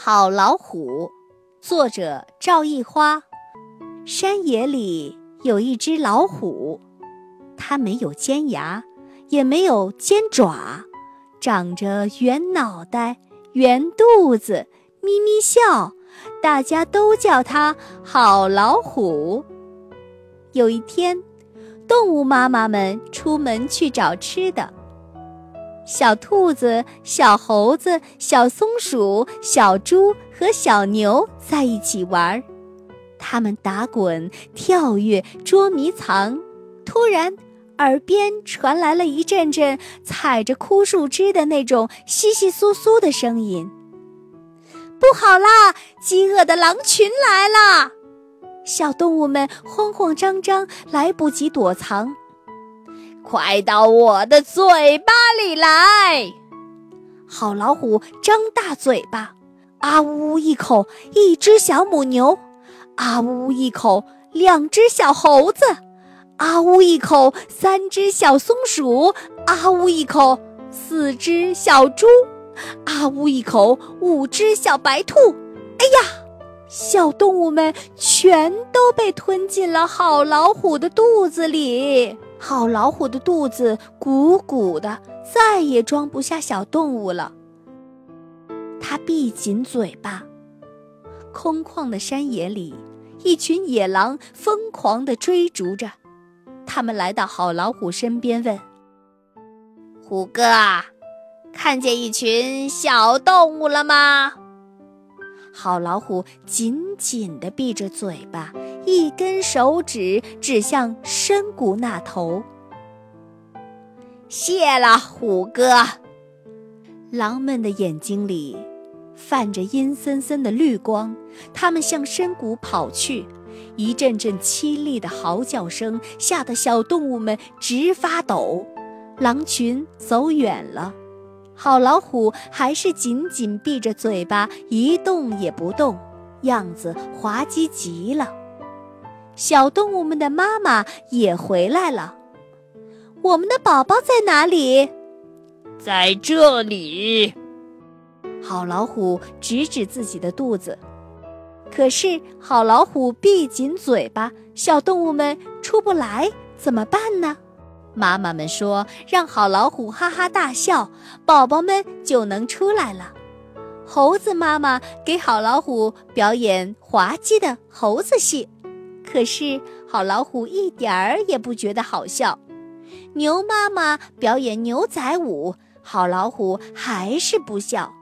好老虎，作者赵一花。山野里有一只老虎，它没有尖牙，也没有尖爪，长着圆脑袋、圆肚子，咪咪笑，大家都叫它好老虎。有一天，动物妈妈们出门去找吃的。小兔子、小猴子、小松鼠、小猪和小牛在一起玩儿，它们打滚、跳跃、捉迷藏。突然，耳边传来了一阵阵踩着枯树枝的那种窸窸窣窣的声音。不好啦！饥饿的狼群来了！小动物们慌慌张张，来不及躲藏。快到我的嘴巴里来！好老虎张大嘴巴，啊呜一口，一只小母牛；啊呜一口，两只小猴子；啊呜一口，三只小松鼠；啊呜一口，四只小猪；啊呜一口，五只小白兔。哎呀，小动物们全都被吞进了好老虎的肚子里。好老虎的肚子鼓鼓的，再也装不下小动物了。它闭紧嘴巴。空旷的山野里，一群野狼疯狂地追逐着。他们来到好老虎身边，问：“虎哥，看见一群小动物了吗？”好老虎紧紧地闭着嘴巴。一根手指指向深谷那头。谢了，虎哥。狼们的眼睛里泛着阴森森的绿光，它们向深谷跑去。一阵阵凄厉的嚎叫声吓得小动物们直发抖。狼群走远了，好老虎还是紧紧闭着嘴巴，一动也不动，样子滑稽极了。小动物们的妈妈也回来了。我们的宝宝在哪里？在这里。好老虎指指自己的肚子。可是好老虎闭紧嘴巴，小动物们出不来，怎么办呢？妈妈们说：“让好老虎哈哈大笑，宝宝们就能出来了。”猴子妈妈给好老虎表演滑稽的猴子戏。可是，好老虎一点儿也不觉得好笑。牛妈妈表演牛仔舞，好老虎还是不笑。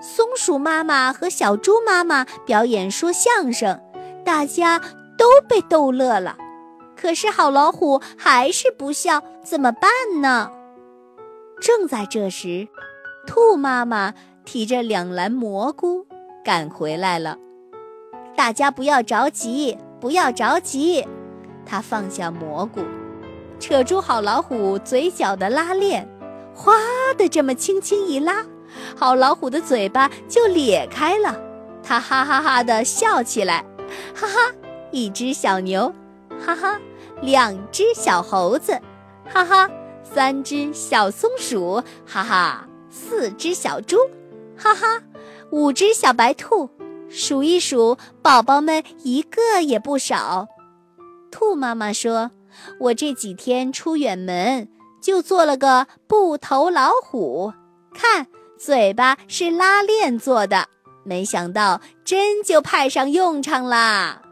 松鼠妈妈和小猪妈妈表演说相声，大家都被逗乐了。可是，好老虎还是不笑，怎么办呢？正在这时，兔妈妈提着两篮蘑菇赶回来了。大家不要着急。不要着急，他放下蘑菇，扯住好老虎嘴角的拉链，哗的这么轻轻一拉，好老虎的嘴巴就咧开了。他哈哈哈的笑起来，哈哈，一只小牛，哈哈，两只小猴子，哈哈，三只小松鼠，哈哈，四只小猪，哈哈，五只小白兔。数一数，宝宝们一个也不少。兔妈妈说：“我这几天出远门，就做了个布头老虎，看嘴巴是拉链做的，没想到真就派上用场啦。”